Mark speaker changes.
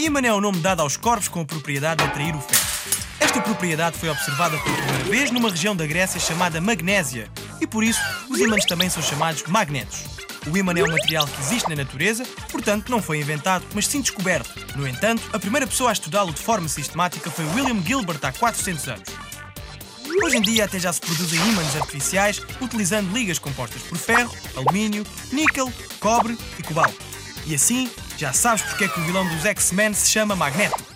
Speaker 1: ímã é o nome dado aos corpos com a propriedade de atrair o ferro. Esta propriedade foi observada pela primeira vez numa região da Grécia chamada Magnésia, e por isso os ímãs também são chamados magnetos. O ímã é um material que existe na natureza, portanto não foi inventado, mas sim descoberto. No entanto, a primeira pessoa a estudá-lo de forma sistemática foi William Gilbert há 400 anos. Hoje em dia até já se produzem ímãs artificiais utilizando ligas compostas por ferro, alumínio, níquel, cobre e cobalto. E assim, já sabes porque é que o vilão dos X-Men se chama Magneto.